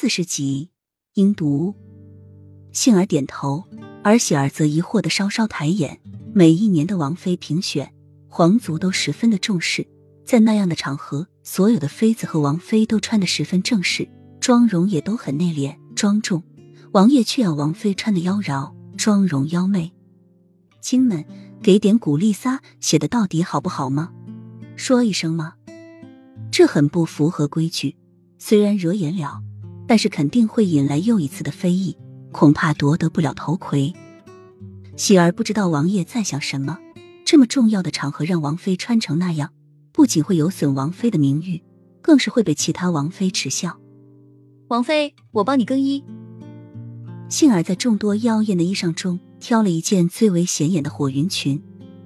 四十集，应读。杏儿点头，而喜儿则疑惑的稍稍抬眼。每一年的王妃评选，皇族都十分的重视，在那样的场合，所有的妃子和王妃都穿的十分正式，妆容也都很内敛庄重。王爷却要王妃穿的妖娆，妆容妖媚。亲们，给点鼓励撒，写的到底好不好吗？说一声吗？这很不符合规矩，虽然惹眼了，但是肯定会引来又一次的非议，恐怕夺得不了头魁。喜儿不知道王爷在想什么，这么重要的场合让王妃穿成那样，不仅会有损王妃的名誉，更是会被其他王妃耻笑。王妃，我帮你更衣。幸儿在众多妖艳的衣裳中挑了一件最为显眼的火云裙，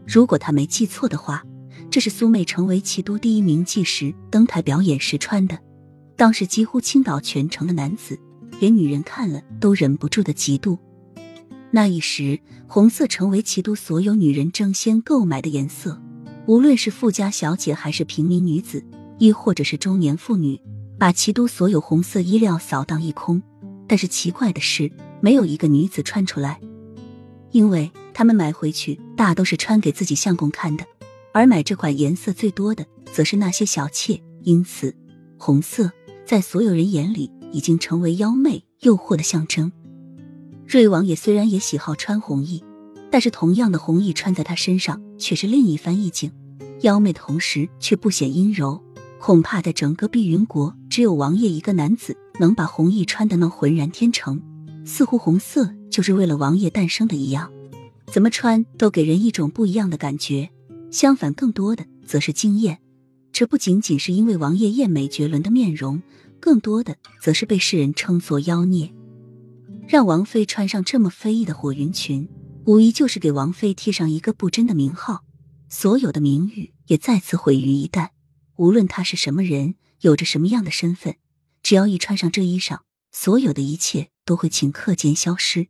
如果他没记错的话。这是苏妹成为齐都第一名妓时登台表演时穿的，当时几乎倾倒全城的男子，连女人看了都忍不住的嫉妒。那一时，红色成为齐都所有女人争先购买的颜色，无论是富家小姐还是平民女子，亦或者是中年妇女，把齐都所有红色衣料扫荡一空。但是奇怪的是，没有一个女子穿出来，因为他们买回去大都是穿给自己相公看的。而买这款颜色最多的，则是那些小妾，因此红色在所有人眼里已经成为妖媚诱惑的象征。瑞王爷虽然也喜好穿红衣，但是同样的红衣穿在他身上却是另一番意境，妖媚的同时却不显阴柔。恐怕在整个碧云国，只有王爷一个男子能把红衣穿得那浑然天成，似乎红色就是为了王爷诞生的一样，怎么穿都给人一种不一样的感觉。相反，更多的则是惊艳。这不仅仅是因为王爷艳美绝伦的面容，更多的则是被世人称作妖孽。让王妃穿上这么非议的火云裙，无疑就是给王妃贴上一个不真的名号，所有的名誉也再次毁于一旦。无论她是什么人，有着什么样的身份，只要一穿上这衣裳，所有的一切都会顷刻间消失。